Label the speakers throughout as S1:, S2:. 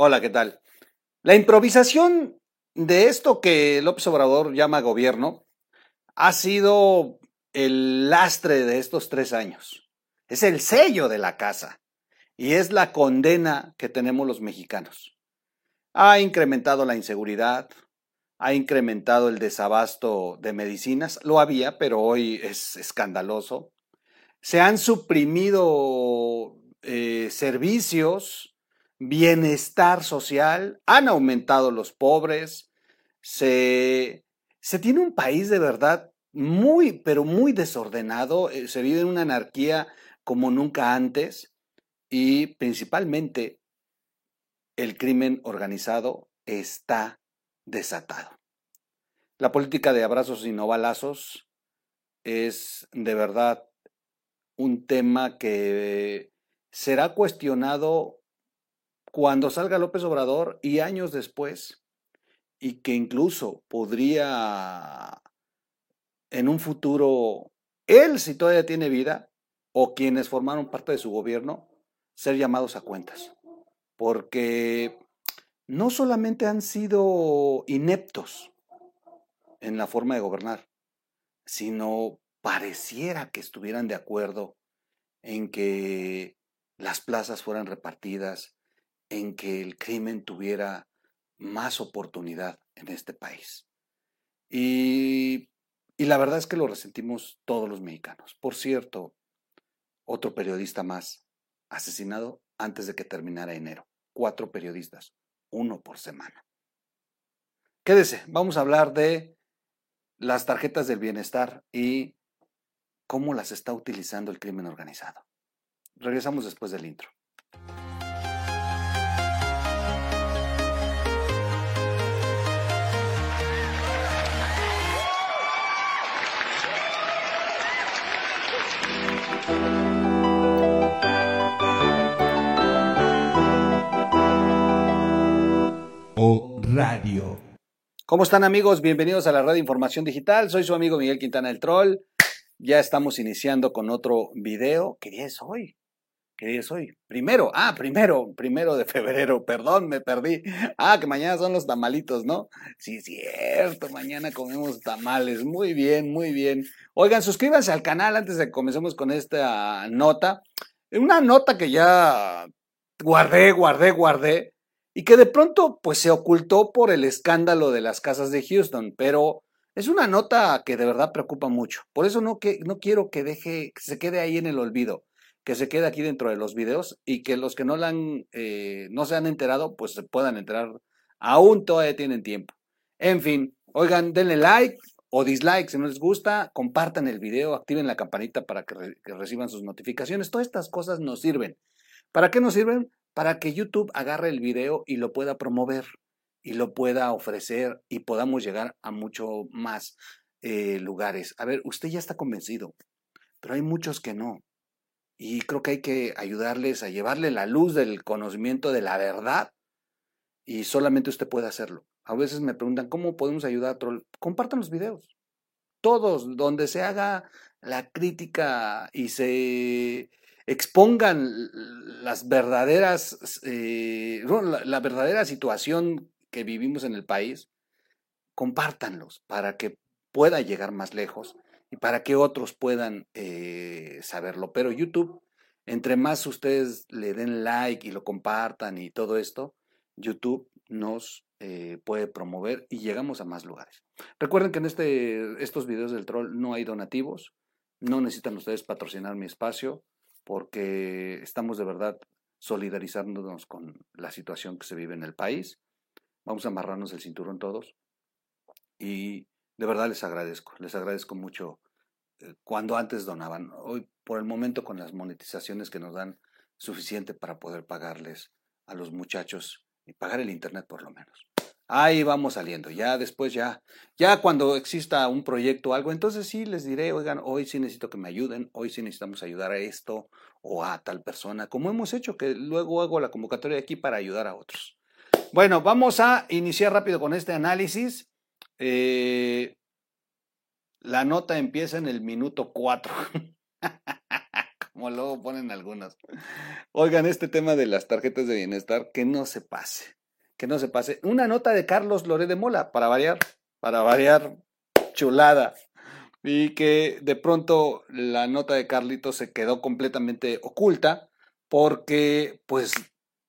S1: Hola, ¿qué tal? La improvisación de esto que López Obrador llama gobierno ha sido el lastre de estos tres años. Es el sello de la casa y es la condena que tenemos los mexicanos. Ha incrementado la inseguridad, ha incrementado el desabasto de medicinas, lo había, pero hoy es escandaloso. Se han suprimido eh, servicios, bienestar social, han aumentado los pobres, se, se tiene un país de verdad muy, pero muy desordenado, eh, se vive en una anarquía como nunca antes y principalmente el crimen organizado está desatado. La política de abrazos y no balazos es de verdad un tema que será cuestionado cuando salga López Obrador y años después, y que incluso podría en un futuro, él si todavía tiene vida, o quienes formaron parte de su gobierno, ser llamados a cuentas. Porque no solamente han sido ineptos en la forma de gobernar, sino pareciera que estuvieran de acuerdo en que las plazas fueran repartidas, en que el crimen tuviera más oportunidad en este país. Y, la verdad es que lo resentimos todos los mexicanos. Por cierto, otro periodista más asesinado antes de que terminara enero. Cuatro periodistas, uno por semana. Quédese, vamos a hablar de las tarjetas del bienestar y cómo las está utilizando el crimen organizado. Regresamos después del intro.
S2: Radio.
S1: ¿Cómo están amigos? Bienvenidos a la de información digital. Soy su amigo Miguel Quintana el Troll. Ya estamos iniciando con otro video. ¿Qué día es hoy? ¿Qué día es hoy? Primero, ah, primero, primero de febrero, perdón, me perdí. Ah, que mañana son los tamalitos, ¿no? Sí, cierto, mañana comemos tamales. Muy bien, muy bien. Oigan, suscríbanse al canal antes de que comencemos con esta nota. Una nota que ya guardé, guardé, guardé y que de pronto pues se ocultó por el escándalo de las casas de Houston, pero es una nota que de verdad preocupa mucho. Por eso no, que, no quiero que deje, que se quede ahí en el olvido, que se quede aquí dentro de los videos y que los que no, han, eh, no se han enterado pues se puedan enterar. Aún todavía tienen tiempo. En fin, oigan, denle like o dislike si no les gusta, compartan el video, activen la campanita para que, que reciban sus notificaciones. Todas estas cosas nos sirven. ¿Para qué nos sirven? Para que YouTube agarre el video y lo pueda promover y lo pueda ofrecer y podamos llegar a mucho más eh, lugares. A ver, usted ya está convencido, pero hay muchos que no. Y creo que hay que ayudarles a llevarle la luz del conocimiento de la verdad y solamente usted puede hacerlo. A veces me preguntan, ¿cómo podemos ayudar a Troll? Compartan los videos. Todos, donde se haga la crítica y se expongan las verdaderas, eh, la, verdadera situación que vivimos en el país, compártanlos para que pueda llegar más lejos y para que otros puedan eh, saberlo. Pero YouTube, entre más ustedes le den like y lo compartan y todo esto, YouTube nos eh, puede promover y llegamos a más lugares. Recuerden que en este, estos videos del troll no hay donativos, no necesitan ustedes patrocinar mi espacio porque estamos de verdad solidarizándonos con la situación que se vive en el país. Vamos a amarrarnos el cinturón todos. Y de verdad les agradezco, les agradezco mucho eh, cuando antes donaban. Hoy, por el momento, con las monetizaciones que nos dan, suficiente para poder pagarles a los muchachos y pagar el Internet por lo menos ahí vamos saliendo. Ya después, ya, ya cuando exista un proyecto o algo, entonces sí les diré, oigan, hoy sí necesito que me ayuden, hoy sí necesitamos ayudar a esto o a tal persona, como hemos hecho, que luego hago la convocatoria aquí para ayudar a otros. Bueno, vamos a iniciar rápido con este análisis. Eh, la nota empieza en el minuto 4. como luego ponen algunos. Oigan, este tema de las tarjetas de bienestar, que no se pase, que no se pase. Una nota de Carlos Loré de Mola, para variar, para variar, chulada. Y que de pronto la nota de Carlito se quedó completamente oculta porque pues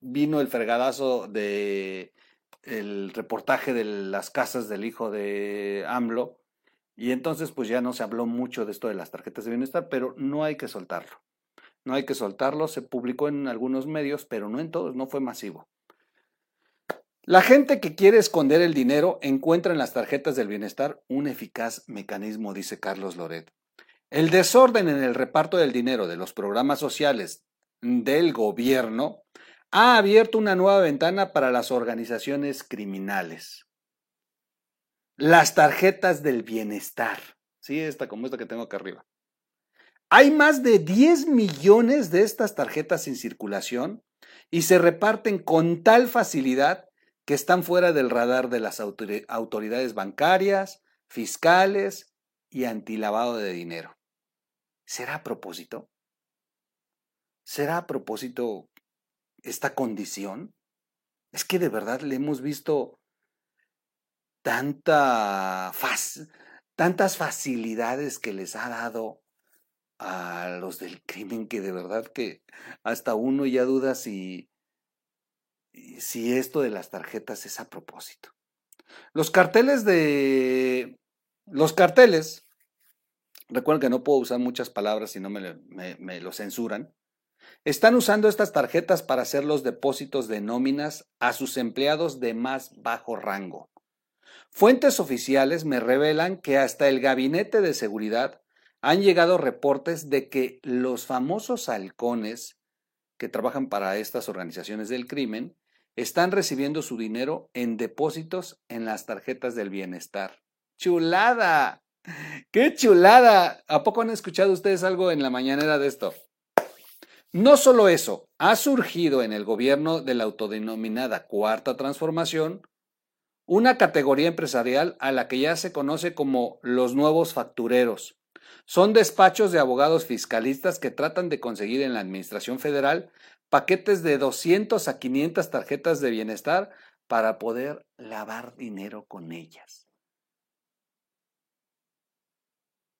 S1: vino el fregadazo de el reportaje de las casas del hijo de AMLO y entonces pues ya no se habló mucho de esto de las tarjetas de bienestar, pero no hay que soltarlo. No hay que soltarlo, se publicó en algunos medios, pero no en todos, no fue masivo. La gente que quiere esconder el dinero encuentra en las tarjetas del bienestar un eficaz mecanismo, dice Carlos Loret. El desorden en el reparto del dinero de los programas sociales del gobierno ha abierto una nueva ventana para las organizaciones criminales. Las tarjetas del bienestar. Sí, esta como esta que tengo acá arriba. Hay más de 10 millones de estas tarjetas en circulación y se reparten con tal facilidad que están fuera del radar de las autoridades bancarias, fiscales y antilavado de dinero. ¿Será a propósito? ¿Será a propósito esta condición? Es que de verdad le hemos visto tanta tantas facilidades que les ha dado a los del crimen que de verdad que hasta uno ya duda si, si esto de las tarjetas es a propósito. Los carteles de... Los carteles, recuerden que no puedo usar muchas palabras si no me, me lo censuran, están usando estas tarjetas para hacer los depósitos de nóminas a sus empleados de más bajo rango. Fuentes oficiales me revelan que hasta el Gabinete de Seguridad han llegado reportes de que los famosos halcones que trabajan para estas organizaciones del crimen están recibiendo su dinero en depósitos en las tarjetas del bienestar. ¡Chulada! ¡Qué chulada! ¿A poco han escuchado ustedes algo en la mañanera de esto? No solo eso, ha surgido en el gobierno de la autodenominada Cuarta Transformación una categoría empresarial a la que ya se conoce como los nuevos factureros. Son despachos de abogados fiscalistas que tratan de conseguir en la Administración Federal paquetes de 200 a 500 tarjetas de bienestar para poder lavar dinero con ellas.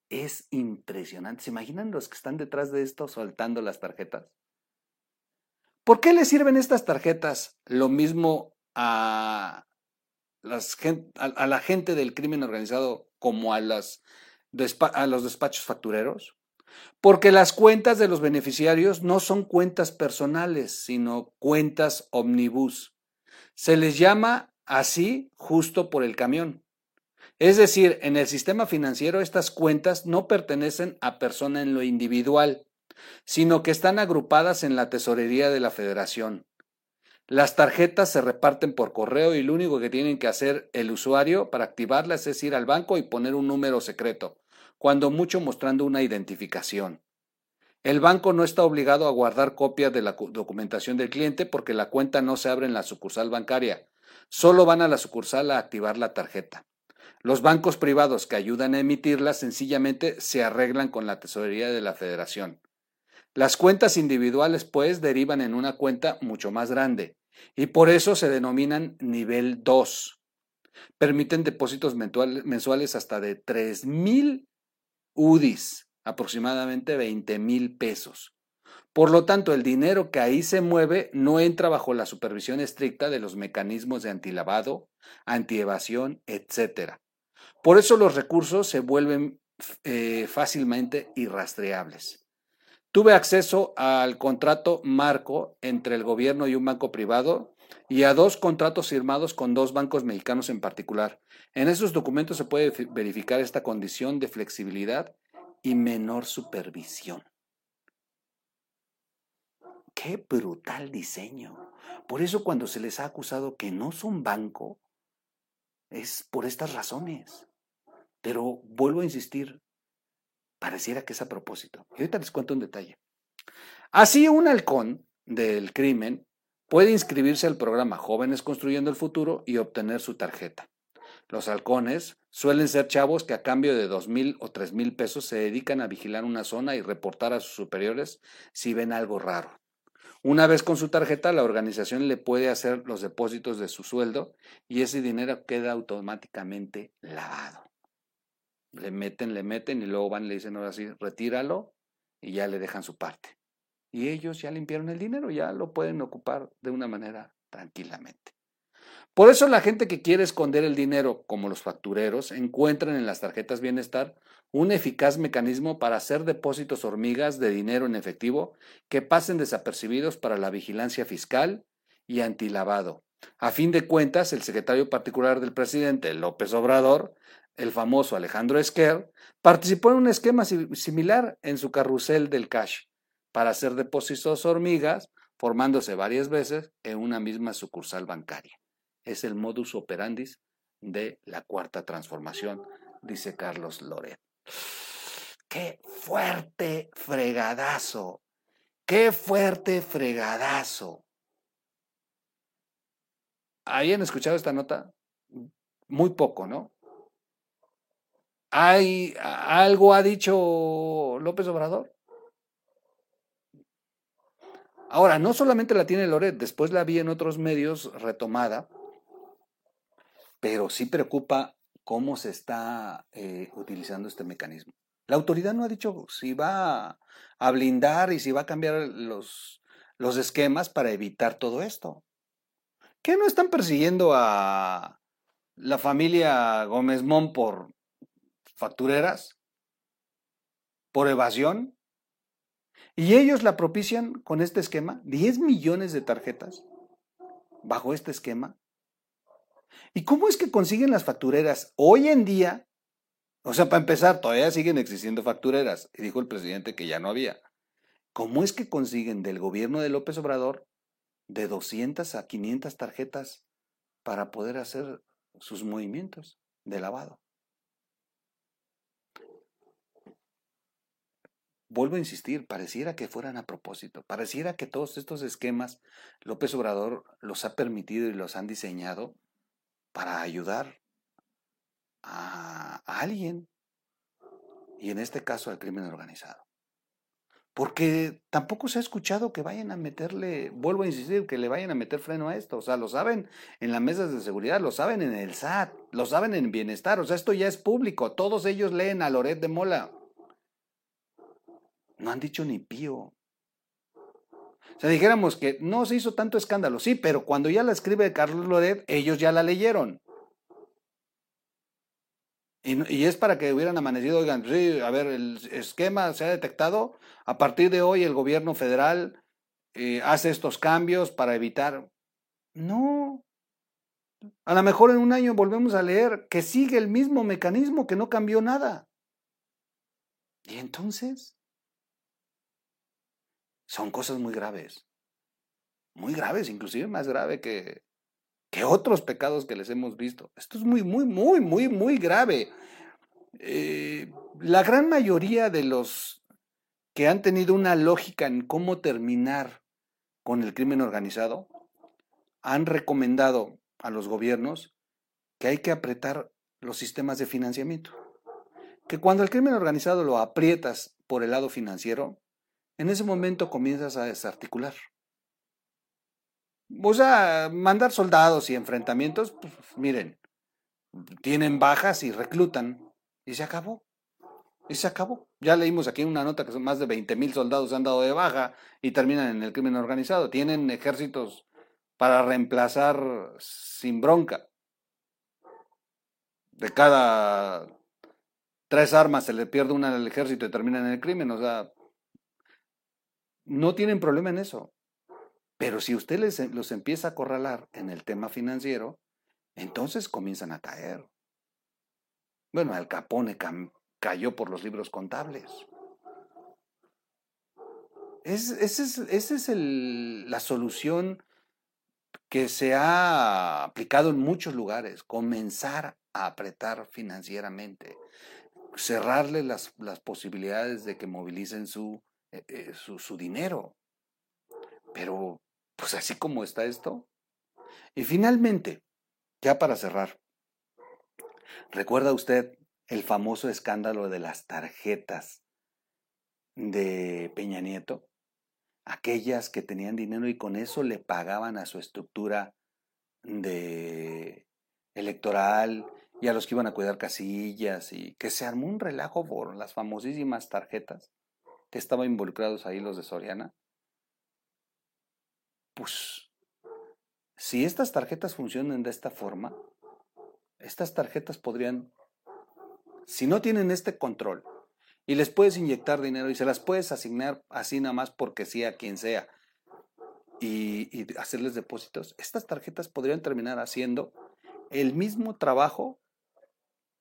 S1: Es impresionante. ¿Se imaginan los que están detrás de esto soltando las tarjetas? ¿Por qué le sirven estas tarjetas lo mismo a a, la gente del crimen organizado como las, a los despachos factureros? Porque las cuentas de los beneficiarios no son cuentas personales, sino cuentas omnibus. Se les llama así justo por el camión. Es decir, en el sistema financiero estas cuentas no pertenecen a persona en lo individual, sino que están agrupadas en la tesorería de la federación. Las tarjetas se reparten por correo y lo único que tienen que hacer el usuario para activarlas es ir al banco y poner un número secreto, cuando mucho mostrando una identificación. El banco no está obligado a guardar copias de la documentación del cliente porque la cuenta no se abre en la sucursal bancaria. Solo van a la sucursal a activar la tarjeta. Los bancos privados que ayudan a emitirla sencillamente se arreglan con la tesorería de la federación. Las cuentas individuales, pues, derivan en una cuenta mucho más grande y por eso se denominan nivel 2. Permiten depósitos mensuales hasta de 3.000 UDIs, aproximadamente 20 mil pesos. Por lo tanto, el dinero que ahí se mueve no entra bajo la supervisión estricta de los mecanismos de antilavado, antievasión, etc. Por eso los recursos se vuelven eh, fácilmente irrastreables. Tuve acceso al contrato marco entre el gobierno y un banco privado y a dos contratos firmados con dos bancos mexicanos en particular. En esos documentos se puede verificar esta condición de flexibilidad y menor supervisión. Qué brutal diseño. Por eso cuando se les ha acusado que no son banco, es por estas razones. Pero vuelvo a insistir, Pareciera que es a propósito. Y ahorita les cuento un detalle. Así, un halcón del crimen puede inscribirse al programa Jóvenes Construyendo el Futuro y obtener su tarjeta. Los halcones Suelen ser chavos que a cambio de dos mil o tres mil pesos se dedican a vigilar una zona y reportar a sus superiores si ven algo raro. Una vez con su tarjeta, la organización le puede hacer los depósitos de su sueldo y ese dinero queda automáticamente lavado. Le meten, le meten y luego van le dicen ahora sí, retíralo y ya le dejan su parte. Y ellos ya limpiaron el dinero, ya lo pueden ocupar de una manera tranquilamente. Por eso la gente que quiere esconder el dinero, como los factureros, encuentran en las tarjetas bienestar un eficaz mecanismo para hacer depósitos hormigas de dinero en efectivo que pasen desapercibidos para la vigilancia fiscal y antilavado. A fin de cuentas, el secretario particular del presidente, López Obrador, el famoso Alejandro Esquer, participó en un esquema similar en su carrusel del cash para hacer depósitos hormigas, formándose varias veces en una misma sucursal bancaria. Es el modus operandi de la cuarta transformación, dice Carlos Loret. ¡Qué fuerte fregadazo! ¡Qué fuerte fregadazo! ¿Habían escuchado esta nota? Muy poco, ¿no? ¿Hay, ¿Algo ha dicho López Obrador? Ahora, no solamente la tiene Loret, después la vi en otros medios retomada, pero sí preocupa cómo se está eh, utilizando este mecanismo. La autoridad no ha dicho si va a blindar y si va a cambiar los, los esquemas para evitar todo esto. ¿Qué no están persiguiendo a la familia Gómez Mon por factureras? ¿Por evasión? Y ellos la propician con este esquema, 10 millones de tarjetas bajo este esquema. ¿Y cómo es que consiguen las factureras hoy en día? O sea, para empezar, todavía siguen existiendo factureras. Y dijo el presidente que ya no había. ¿Cómo es que consiguen del gobierno de López Obrador de 200 a 500 tarjetas para poder hacer sus movimientos de lavado? Vuelvo a insistir, pareciera que fueran a propósito, pareciera que todos estos esquemas López Obrador los ha permitido y los han diseñado para ayudar a, alguien, y en este caso al crimen organizado. Porque tampoco se ha escuchado que vayan a meterle, vuelvo a insistir, que le vayan a meter freno a esto. O sea, lo saben en las mesas de seguridad, lo saben en el SAT, lo saben en bienestar. O sea, esto ya es público. Todos ellos leen a Loret de Mola. No han dicho ni pío. O sea, dijéramos que no se hizo tanto escándalo, sí, pero cuando ya la escribe Carlos Loret, ellos ya la leyeron. Y, es para que hubieran amanecido, oigan, sí, a ver, el esquema se ha detectado, a partir de hoy el gobierno federal eh, hace estos cambios para evitar. No. A lo mejor en un año volvemos a leer que sigue el mismo mecanismo, que no cambió nada. Y entonces, son cosas muy graves. Muy graves, inclusive más grave que, que otros pecados que les hemos visto. Esto es muy, muy, muy, muy, muy grave. Eh, la gran mayoría de los que han tenido una lógica en cómo terminar con el crimen organizado han recomendado a los gobiernos que hay que apretar los sistemas de financiamiento. Que cuando el crimen organizado lo aprietas por el lado financiero, en ese momento comienzas a desarticular. O sea, mandar soldados y enfrentamientos, pues miren, tienen bajas y reclutan. Y se acabó. Y se acabó. Ya leímos aquí una nota que son más de 20 mil soldados han dado de baja y terminan en el crimen organizado. Tienen ejércitos para reemplazar sin bronca. De cada tres armas se le pierde una al ejército y terminan en el crimen. O sea, no tienen problema en eso. Pero si usted les, los empieza a acorralar en el tema financiero, entonces comienzan a caer. Bueno, Al Capone cayó por los libros contables. esa es, la solución que se ha aplicado en muchos lugares, comenzar a apretar financieramente, cerrarle las, posibilidades de que movilicen su, eh, eh, su dinero. Pero pues así como está esto. Y finalmente, ya para cerrar, ¿Recuerda usted el famoso escándalo de las tarjetas de Peña Nieto? Aquellas que tenían dinero y con eso le pagaban a su estructura de electoral y a los que iban a cuidar casillas y que se armó un relajo por las famosísimas tarjetas estaban involucrados ahí los de Soriana. Pues si estas tarjetas funcionan de esta forma, estas tarjetas podrían, si no tienen este control y les puedes inyectar dinero y se las puedes asignar así nada más porque sí a quien sea y, y hacerles depósitos, estas tarjetas podrían terminar haciendo el mismo trabajo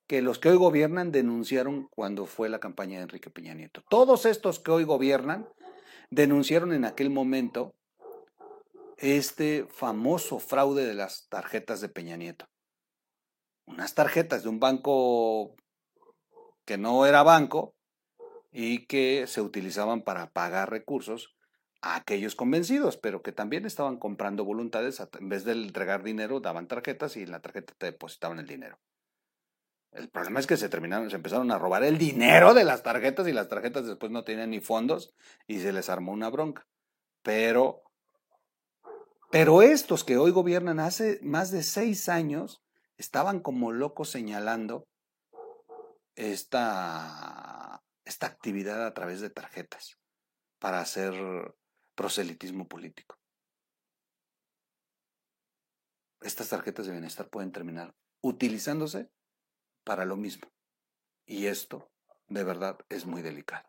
S1: que los que hoy gobiernan denunciaron cuando fue la campaña de Enrique Peña Nieto. Todos estos que hoy gobiernan denunciaron en aquel momento este famoso fraude de las tarjetas de Peña Nieto. Unas tarjetas de un banco que no era banco y que se utilizaban para pagar recursos a aquellos convencidos, pero que también estaban comprando voluntades, en vez de entregar dinero, daban tarjetas y en la tarjeta te depositaban el dinero. El problema es que se terminaron, se empezaron a robar el dinero de las tarjetas y las tarjetas después no tenían ni fondos y se les armó una bronca. Pero, pero estos que hoy gobiernan hace más de seis años estaban como locos señalando esta, esta actividad a través de tarjetas para hacer proselitismo político. Estas tarjetas de bienestar pueden terminar utilizándose para lo mismo. Y esto, de verdad, es muy delicado.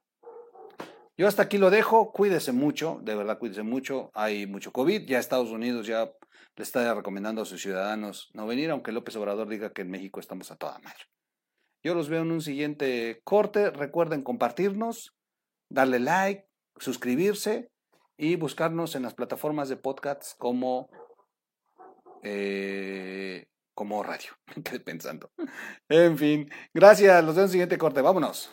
S1: Yo hasta aquí lo dejo, cuídese mucho, de verdad cuídese mucho, hay mucho COVID, ya Estados Unidos ya le está recomendando a sus ciudadanos no venir, aunque López Obrador diga que en México estamos a toda madre. Yo los veo en un siguiente corte, recuerden compartirnos, darle like, suscribirse y buscarnos en las plataformas de podcasts como eh, como radio. Me quedé pensando. En fin, gracias. Los veo en el siguiente corte. Vámonos.